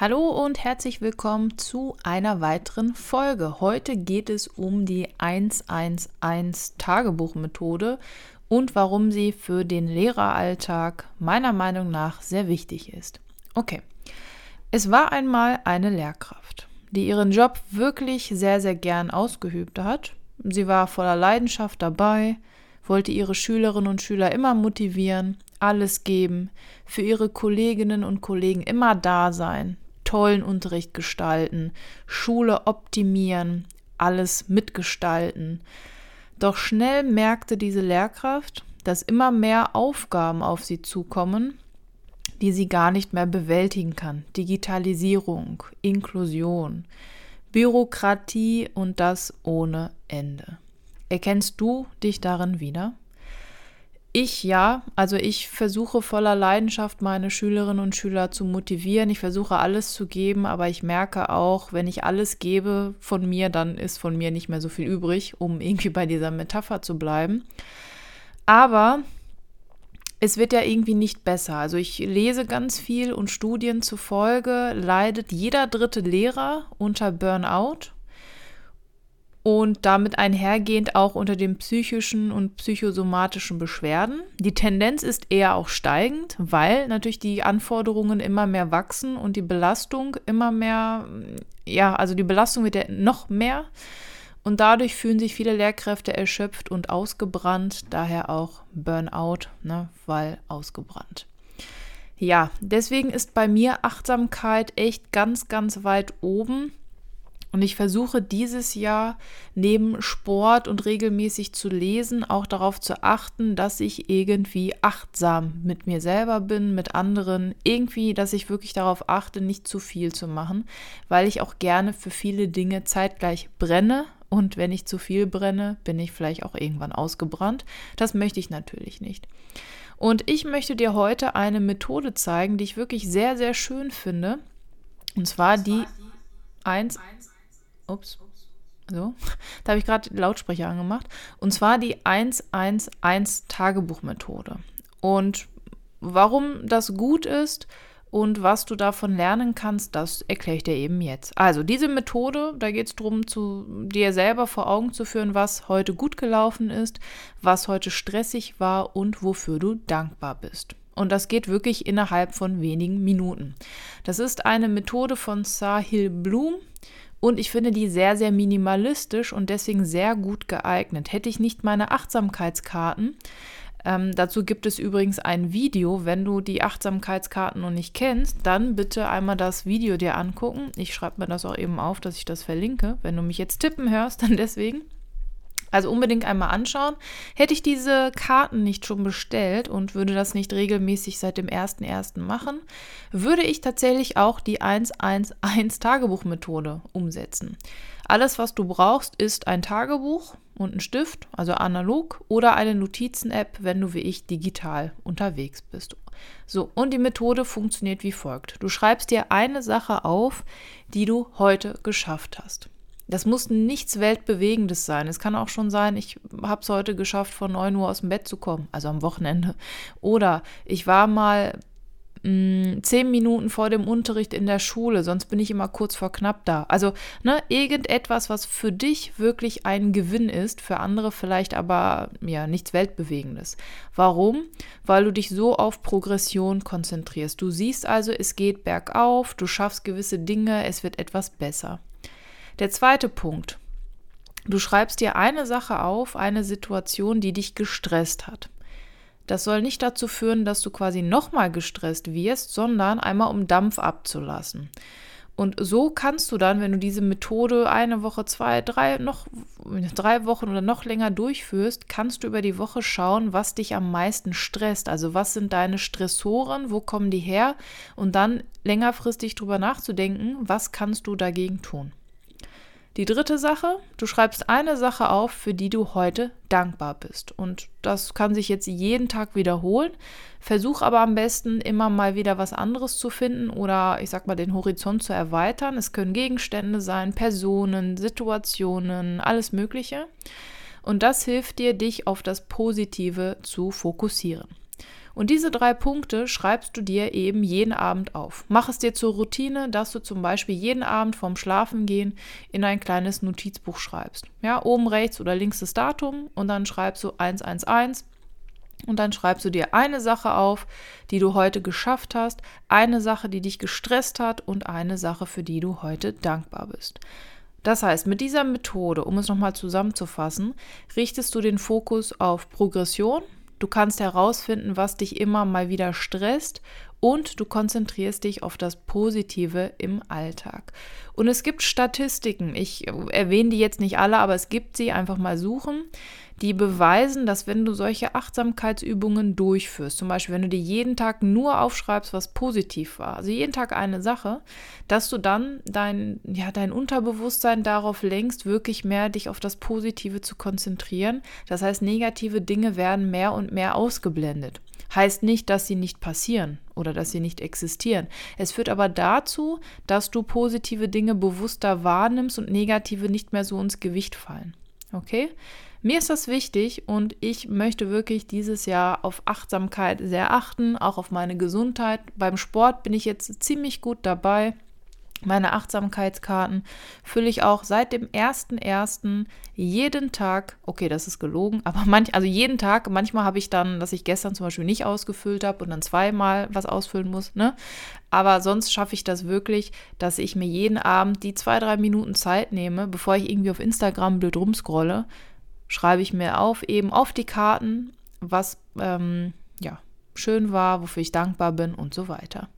Hallo und herzlich willkommen zu einer weiteren Folge. Heute geht es um die 111 Tagebuchmethode und warum sie für den Lehreralltag meiner Meinung nach sehr wichtig ist. Okay, es war einmal eine Lehrkraft, die ihren Job wirklich sehr, sehr gern ausgeübt hat. Sie war voller Leidenschaft dabei, wollte ihre Schülerinnen und Schüler immer motivieren, alles geben, für ihre Kolleginnen und Kollegen immer da sein, tollen Unterricht gestalten, Schule optimieren, alles mitgestalten. Doch schnell merkte diese Lehrkraft, dass immer mehr Aufgaben auf sie zukommen, die sie gar nicht mehr bewältigen kann. Digitalisierung, Inklusion, Bürokratie und das ohne Ende. Erkennst du dich darin wieder? Ich ja, also ich versuche voller Leidenschaft meine Schülerinnen und Schüler zu motivieren. Ich versuche alles zu geben, aber ich merke auch, wenn ich alles gebe von mir, dann ist von mir nicht mehr so viel übrig, um irgendwie bei dieser Metapher zu bleiben. Aber es wird ja irgendwie nicht besser. Also ich lese ganz viel und Studien zufolge leidet jeder dritte Lehrer unter Burnout und damit einhergehend auch unter den psychischen und psychosomatischen Beschwerden. Die Tendenz ist eher auch steigend, weil natürlich die Anforderungen immer mehr wachsen und die Belastung immer mehr, ja, also die Belastung wird ja noch mehr und dadurch fühlen sich viele Lehrkräfte erschöpft und ausgebrannt, daher auch Burnout, ne, weil ausgebrannt. Ja, deswegen ist bei mir Achtsamkeit echt ganz, ganz weit oben und ich versuche dieses Jahr neben Sport und regelmäßig zu lesen auch darauf zu achten, dass ich irgendwie achtsam mit mir selber bin, mit anderen, irgendwie, dass ich wirklich darauf achte, nicht zu viel zu machen, weil ich auch gerne für viele Dinge zeitgleich brenne. Und wenn ich zu viel brenne, bin ich vielleicht auch irgendwann ausgebrannt. Das möchte ich natürlich nicht. Und ich möchte dir heute eine Methode zeigen, die ich wirklich sehr, sehr schön finde. Und zwar die 1 Ups. So, da habe ich gerade Lautsprecher angemacht. Und zwar die 111 Tagebuchmethode. Und warum das gut ist und was du davon lernen kannst, das erkläre ich dir eben jetzt. Also diese Methode, da geht es darum, dir selber vor Augen zu führen, was heute gut gelaufen ist, was heute stressig war und wofür du dankbar bist. Und das geht wirklich innerhalb von wenigen Minuten. Das ist eine Methode von Sahil Bloom. Und ich finde die sehr, sehr minimalistisch und deswegen sehr gut geeignet. Hätte ich nicht meine Achtsamkeitskarten, ähm, dazu gibt es übrigens ein Video. Wenn du die Achtsamkeitskarten noch nicht kennst, dann bitte einmal das Video dir angucken. Ich schreibe mir das auch eben auf, dass ich das verlinke. Wenn du mich jetzt tippen hörst, dann deswegen. Also unbedingt einmal anschauen. Hätte ich diese Karten nicht schon bestellt und würde das nicht regelmäßig seit dem 1.1. machen, würde ich tatsächlich auch die 111 Tagebuchmethode umsetzen. Alles, was du brauchst, ist ein Tagebuch und ein Stift, also analog, oder eine Notizen-App, wenn du wie ich digital unterwegs bist. So, und die Methode funktioniert wie folgt. Du schreibst dir eine Sache auf, die du heute geschafft hast. Das muss nichts Weltbewegendes sein. Es kann auch schon sein, ich habe es heute geschafft, von 9 Uhr aus dem Bett zu kommen, also am Wochenende. Oder ich war mal mh, mm, zehn Minuten vor dem Unterricht in der Schule, sonst bin ich immer kurz vor knapp da. Also ne, irgendetwas, was für dich wirklich ein Gewinn ist, für andere vielleicht aber ja nichts Weltbewegendes. Warum? Weil du dich so auf Progression konzentrierst. Du siehst also, es geht bergauf, du schaffst gewisse Dinge, es wird etwas besser. Der zweite Punkt. Du schreibst dir eine Sache auf, eine Situation, die dich gestresst hat. Das soll nicht dazu führen, dass du quasi nochmal gestresst wirst, sondern einmal um Dampf abzulassen. Und so kannst du dann, wenn du diese Methode eine Woche, zwei, drei, noch drei Wochen oder noch länger durchführst, kannst du über die Woche schauen, was dich am meisten stresst. Also was sind deine Stressoren, wo kommen die her? Und dann längerfristig drüber nachzudenken, was kannst du dagegen tun. Die dritte Sache, du schreibst eine Sache auf, für die du heute dankbar bist. Und das kann sich jetzt jeden Tag wiederholen. Versuch aber am besten immer mal wieder was anderes zu finden oder ich sag mal den Horizont zu erweitern. Es können Gegenstände sein, Personen, Situationen, alles Mögliche. Und das hilft dir, dich auf das Positive zu fokussieren. Und diese drei Punkte schreibst du dir eben jeden Abend auf. Mach es dir zur Routine, dass du zum Beispiel jeden Abend vorm Schlafengehen in ein kleines Notizbuch schreibst. Ja, oben rechts oder links das Datum und dann schreibst du 111 und dann schreibst du dir eine Sache auf, die du heute geschafft hast, eine Sache, die dich gestresst hat und eine Sache, für die du heute dankbar bist. Das heißt, mit dieser Methode, um es nochmal zusammenzufassen, richtest du den Fokus auf Progression, Du kannst herausfinden, was dich immer mal wieder stresst und du konzentrierst dich auf das Positive im Alltag. Und es gibt Statistiken, ich erwähne die jetzt nicht alle, aber es gibt sie, einfach mal suchen, die beweisen, dass wenn du solche Achtsamkeitsübungen durchführst, zum Beispiel wenn du dir jeden Tag nur aufschreibst, was positiv war, also jeden Tag eine Sache, dass du dann dein, ja, dein Unterbewusstsein darauf lenkst, wirklich mehr dich auf das Positive zu konzentrieren. Das heißt, negative Dinge werden mehr und mehr ausgeblendet. Heißt nicht, dass sie nicht passieren oder dass sie nicht existieren. Es führt aber dazu, dass du positive Dinge bewusster wahrnimmst und negative nicht mehr so ins Gewicht fallen. Okay? Mir ist das wichtig und ich möchte wirklich dieses Jahr auf Achtsamkeit sehr achten, auch auf meine Gesundheit. Beim Sport bin ich jetzt ziemlich gut dabei. Meine Achtsamkeitskarten fülle ich auch seit dem 1.1. jeden Tag, okay, das ist gelogen, aber manch, also jeden Tag, manchmal habe ich dann, dass ich gestern zum Beispiel nicht ausgefüllt habe und dann zweimal was ausfüllen muss, ne? Aber sonst schaffe ich das wirklich, dass ich mir jeden Abend die zwei, drei Minuten Zeit nehme, bevor ich irgendwie auf Instagram blöd rumscrolle, schreibe ich mir auf, eben auf die Karten, was ähm, ja schön war, wofür ich dankbar bin und so weiter.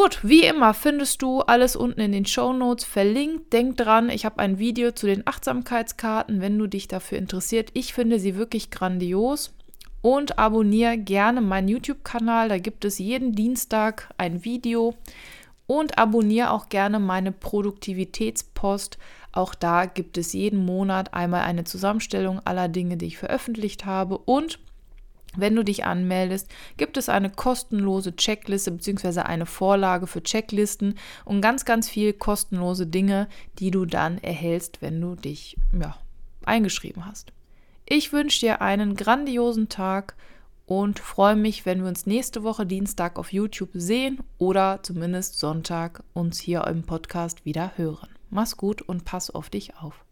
Gut, wie immer findest du alles unten in den Show Notes verlinkt. Denk dran, ich habe ein Video zu den Achtsamkeitskarten, wenn du dich dafür interessiert. Ich finde sie wirklich grandios. Und abonniere gerne meinen YouTube-Kanal, da gibt es jeden Dienstag ein Video. Und abonniere auch gerne meine Produktivitätspost. Auch da gibt es jeden Monat einmal eine Zusammenstellung aller Dinge, die ich veröffentlicht habe. Und wenn du dich anmeldest, gibt es eine kostenlose Checkliste bzw. eine Vorlage für Checklisten und ganz, ganz viel kostenlose Dinge, die du dann erhältst, wenn du dich ja, eingeschrieben hast. Ich wünsche dir einen grandiosen Tag und freue mich, wenn wir uns nächste Woche Dienstag auf YouTube sehen oder zumindest Sonntag uns hier im Podcast wieder hören. Mach's gut und pass auf dich auf.